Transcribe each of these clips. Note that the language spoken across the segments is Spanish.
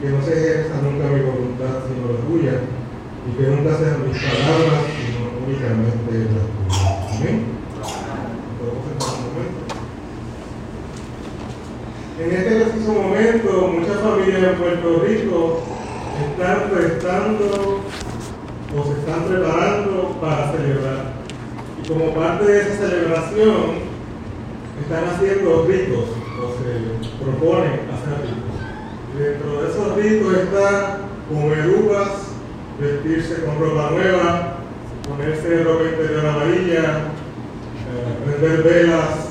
Que no se ejerza nunca mi voluntad, sino la tuya, y que nunca sean mis palabras, sino únicamente las tuyas. Amén. En este preciso momento, muchas familias en Puerto Rico están prestando o se están preparando para celebrar. Y como parte de esa celebración, están haciendo ritos o se proponen hacer ritos. Dentro de esos ritos está comer uvas, vestirse con ropa nueva, ponerse ropa interior amarilla, eh, prender velas,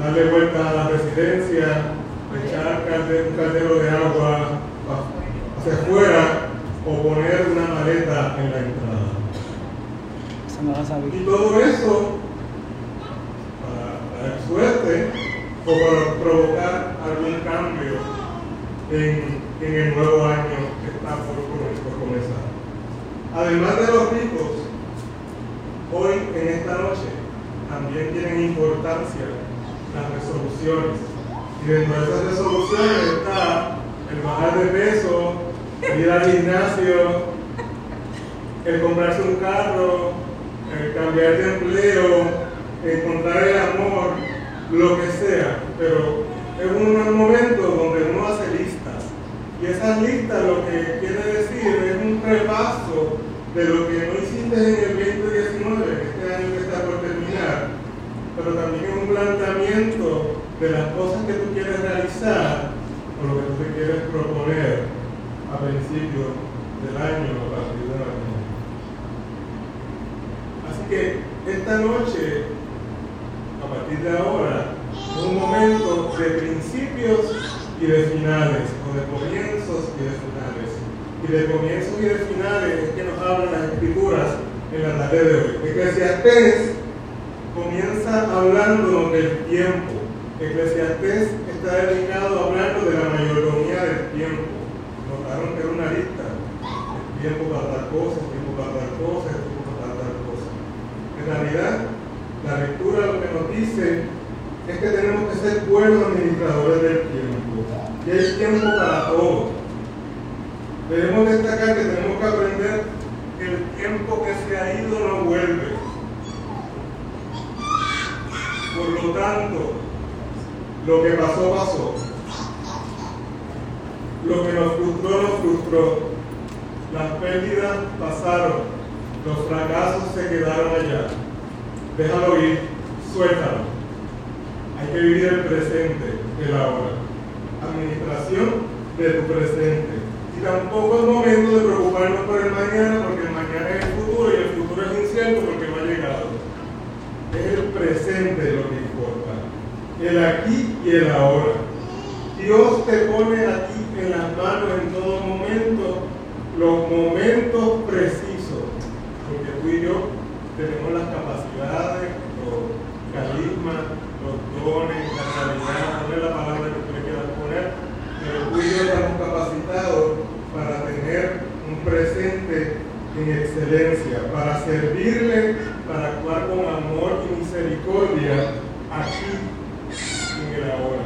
darle vueltas a la residencia, echar calde- un caldero de agua hacia afuera o poner una maleta en la entrada. Y todo eso para dar suerte o para provocar algún cambio en, en el nuevo año que está por, comenzar. Además de los ricos, hoy en esta noche también tienen importancia las resoluciones. Y dentro de esas resoluciones está el bajar de peso, ir al gimnasio, el comprarse un carro, el cambiar de empleo, encontrar el amor, lo que sea. Pero es un momento donde uno hace. Y esas listas lo que quiere decir es un repaso de lo que no hiciste en el 2019, en este año que está por terminar, pero también es un planteamiento de las cosas que tú quieres realizar o lo que tú te quieres proponer a principio del año o a partir de la mañana. Así que esta noche, a partir de ahora, es un momento de principios y de finales, o de comienzos y de finales. Y de comienzos y de finales es que nos hablan las escrituras en la tarde de hoy. Eclesiastés comienza hablando del tiempo. Eclesiastés está dedicado hablando de la mayordomía del tiempo. Notaron que era una lista. El tiempo para tal cosa, el tiempo para tal cosa, el tiempo para tal cosa. En realidad, la lectura lo que nos dice es que tenemos que ser buenos administradores del tiempo. Y hay tiempo para todo. Debemos destacar que tenemos que aprender que el tiempo que se ha ido no vuelve. Por lo tanto, lo que pasó, pasó. Lo que nos frustró, nos frustró. Las pérdidas pasaron. Los fracasos se quedaron allá. Déjalo ir, suéltalo. Hay que vivir el presente, el ahora. Administración de tu presente. Y tampoco es momento de preocuparnos por el mañana, porque el mañana es el futuro y el futuro es incierto porque no ha llegado. Es el presente lo que importa. El aquí y el ahora. Dios te pone aquí en las manos en todo momento los momentos precisos. Porque tú y yo tenemos las capacidades, los carismas, los dones, la realidad, no es la palabra que tú le quieras poner, pero tú y yo estamos capacitados presente en excelencia, para servirle, para actuar con amor y misericordia aquí en el ahora.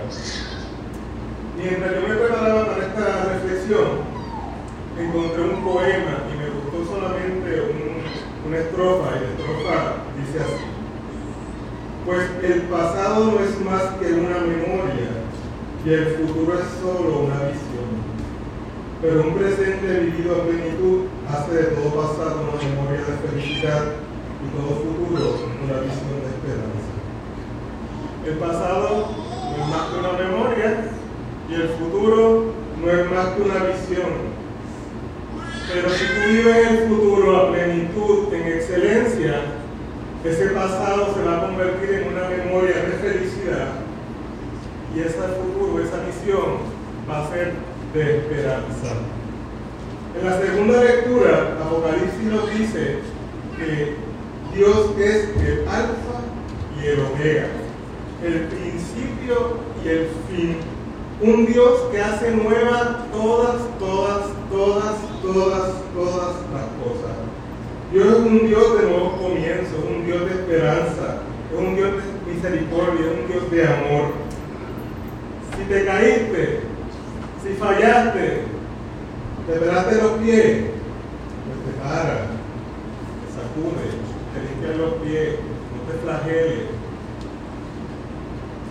Mientras yo me preparaba para esta reflexión, encontré un poema y me gustó solamente un- una estrofa, y la estrofa dice así. Pues el pasado no es más que una memoria y el futuro es solo vivido a plenitud hace de todo pasado una memoria de felicidad y todo futuro una visión de esperanza. El pasado no es más que una memoria y el futuro no es más que una visión. Pero si tú vives el futuro a plenitud, en excelencia, ese pasado se va a convertir en una memoria de felicidad y ese futuro, esa visión va a ser de esperanza. En la segunda lectura, Apocalipsis nos dice que Dios es el alfa y el omega, el principio y el fin. Un Dios que hace nuevas todas, todas, todas, todas, todas las cosas. Dios es un Dios de nuevos comienzos, un Dios de esperanza, es un Dios de misericordia, un Dios de amor. Si te caíste, si fallaste, te velaste los pies, pues te para, te sacude, te limpias los pies, no te flageles,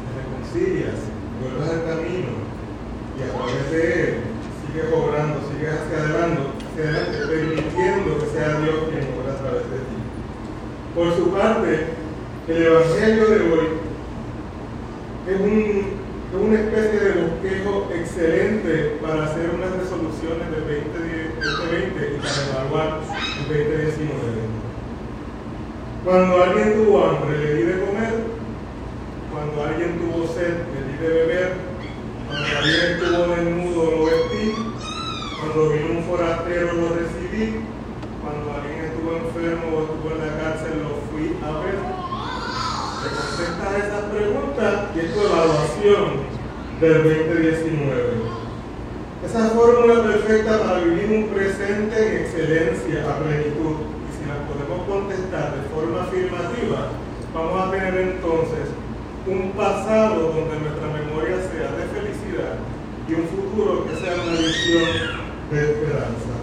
te reconcilias, vuelves al camino y a través de él sigues obrando, sigues hacia adelante, permitiendo que sea Dios quien obra a través de ti. Por su parte, el Evangelio de hoy es, un, es una especie de bosquejo excelente para hacer unas resoluciones del 2020 y para evaluar el 2019. Cuando alguien tuvo hambre, le di de comer. Cuando alguien tuvo sed, le di de beber. Cuando alguien estuvo desnudo, lo vestí. Cuando vino un forastero, lo recibí. Cuando alguien estuvo enfermo o estuvo en la cárcel, lo fui a ver. Se contesta esas preguntas y es tu evaluación del 2019. Esa fórmula perfecta para vivir un presente en excelencia, a plenitud. Y si la forma afirmativa, vamos a tener entonces un pasado donde nuestra memoria sea de felicidad y un futuro que sea una visión de esperanza.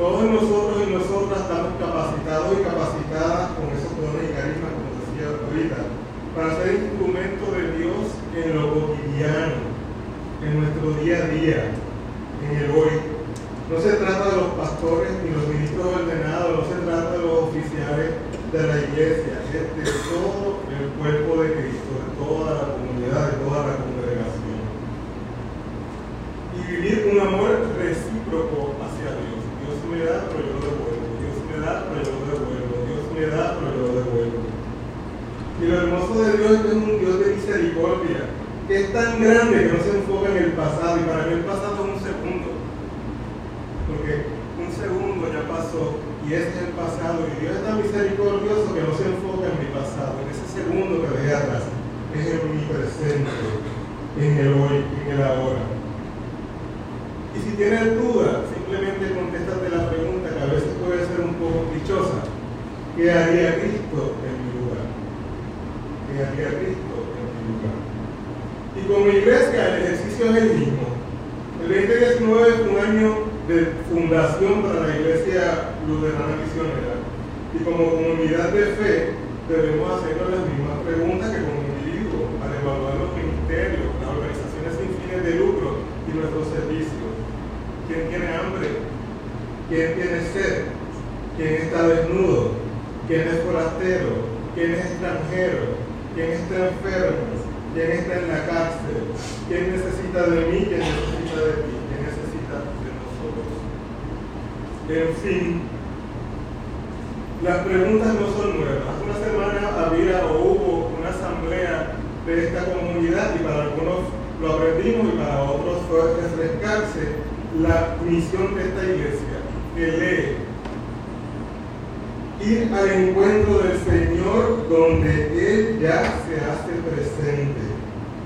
Todos nosotros y nosotras estamos capacitados y capacitadas con esos dones y carismas, como decía ahorita, para ser instrumento de Dios en lo cotidiano, en nuestro día a día, en el hoy. No se trata de los pastores ni los ministros ordenados, no se trata de los oficiales de la iglesia, es de todo el cuerpo de Cristo, de toda la comunidad, de toda la congregación. Y vivir un amor recíproco hacia Dios. Dios me da, pero yo lo devuelvo. Dios me da, pero yo lo devuelvo. Dios me da, pero yo lo devuelvo. Y lo hermoso de Dios es que es un Dios de misericordia, que es tan grande que no se enfoca en el pasado. Y para mí el pasado es un segundo. Porque un segundo ya pasó y ese es el pasado. Y Dios es tan misericordioso que no se enfoca en mi pasado, en ese segundo que dejé atrás. Es en mi presente, en el hoy, en el ahora. Y si tienes duda, simplemente contéstate la pregunta que a veces puede ser un poco dichosa. ¿Qué haría Cristo en mi lugar? ¿Qué haría Cristo en mi lugar? Y como iglesia el ejercicio es el mismo. El 2019 es un año de fundación para la iglesia luterana misionera. Y como comunidad de fe debemos hacernos las mismas preguntas que como individuo para evaluar los ministerios, las organizaciones sin fines de lucro y nuestros servicios. ¿Quién tiene hambre? ¿Quién tiene sed? ¿Quién está desnudo? ¿Quién es forastero? ¿Quién es extranjero? ¿Quién está enfermo? ¿Quién está en la cárcel? ¿Quién necesita de mí? ¿Quién de ti? ¿Quién necesita de nosotros? En fin, las preguntas no son nuevas. Hace una semana había o hubo una asamblea de esta comunidad y para algunos lo aprendimos y para otros fue refrescarse la misión de esta iglesia, que lee ir al encuentro del Señor donde Él ya se hace presente,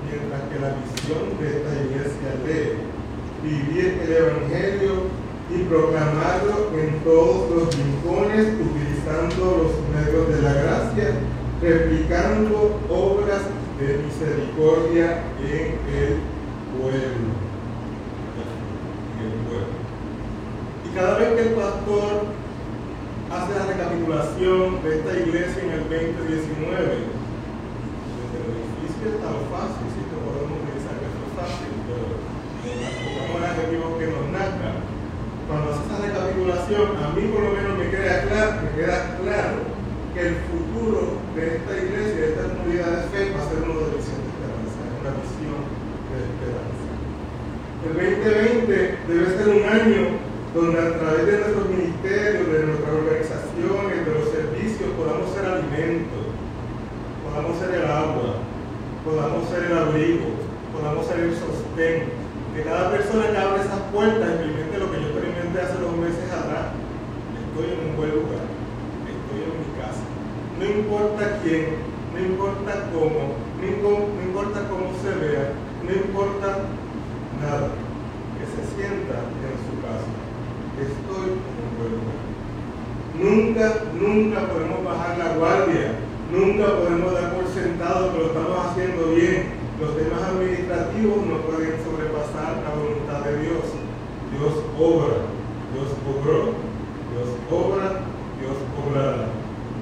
mientras que la visión de esta iglesia lee vivir el Evangelio proclamarlo en todos los rincones utilizando los medios de la gracia, replicando obras de misericordia en el pueblo. Y cada vez que el pastor hace la recapitulación de esta iglesia en el 2019, desde el edificio está lo fácil, sí que podemos pensar que es fácil, pero pongamos el adjetivo que nos nazca. Cuando hace esa recapitulación, a mí por lo menos me queda claro, me queda claro que el futuro de esta iglesia, de esta comunidad de fe, va a ser uno de visión de esperanza, una visión de esperanza. El 2020 debe ser un año donde a través de nuestros ministerios, de nuestras organizaciones, de los servicios, podamos ser alimento, podamos ser el agua, podamos ser el abrigo, podamos ser el sostén. Que cada persona que abre esas puertas hace dos meses atrás. Estoy en un buen lugar, estoy en mi casa. No importa quién, no importa cómo, no importa cómo se vea, no importa nada. Que se sienta en su casa estoy en un buen lugar. Nunca, nunca podemos bajar la guardia. Nunca podemos dar por sentado que lo estamos haciendo bien. Los temas administrativos no pueden sobrepasar la voluntad de Dios. Dios obra, Dios obró, Dios obra, Dios obrará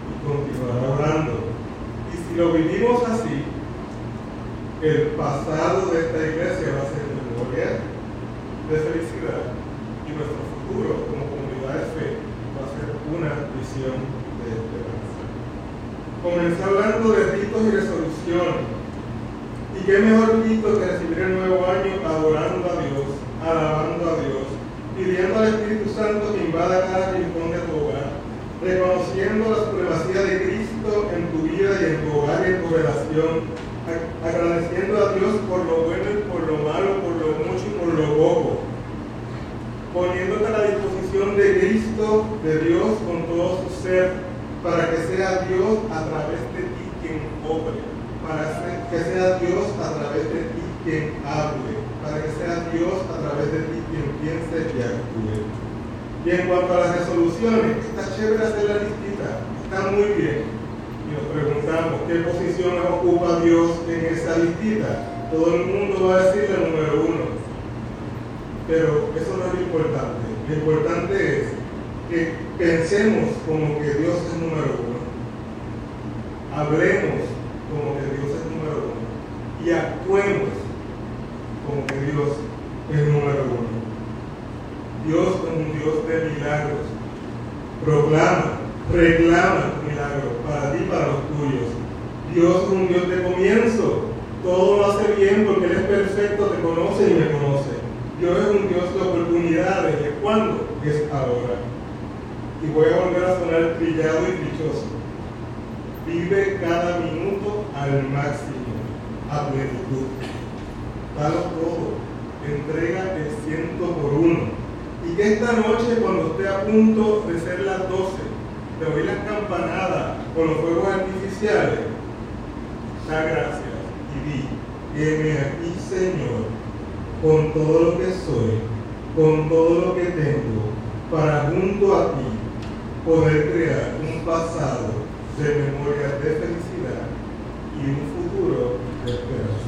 y continuará orando. Y si lo vivimos así, el pasado de esta iglesia va a ser memoria de felicidad y nuestro futuro como comunidad de fe va a ser una visión de esperanza. Comencé hablando de ritos y resoluciones. Y qué mejor rito que recibir el nuevo año adorando a Dios, alabando a Dios, pidiendo al Espíritu Santo que invada cada rincón de tu hogar, reconociendo la supremacía de Cristo en tu vida y en tu relación, agradeciendo a Dios por lo bueno y por lo malo, por lo mucho y por lo poco, poniéndote a la disposición de Cristo, de Dios con todo su ser, para que sea Dios a través de ti quien obre, para que sea Dios a través de ti quien hable, para que sea Dios a través de ti quien piense y actúe. Y en cuanto a las resoluciones, está chévere hacer la listita, está muy bien. ¿Qué posición ocupa Dios en esa listita? Todo el mundo va a decir el número uno. Pero eso no es lo importante. Lo importante es que pensemos como que Dios es número uno. Hablemos como que Dios es número uno. Y actuemos como que Dios es número uno. Dios es un Dios de milagros. Proclama, reclama tu milagro para ti y para los tuyos. Dios es un Dios de comienzo. Todo lo hace bien porque Él es perfecto, te conoce y me conoce. Dios es un Dios de oportunidades. ¿De cuándo? Es ahora. Y voy a volver a sonar trillado y dichoso. Vive cada minuto al máximo, a plenitud. Dalo todo. Entrega el ciento por uno. Y que esta noche, cuando esté a punto de ser las 12, de oír las campanadas con los fuegos artificiales, gracias y di, heme aquí, Señor, con todo lo que soy, con todo lo que tengo, para junto a ti poder crear un pasado de memoria de felicidad y un futuro de esperanza.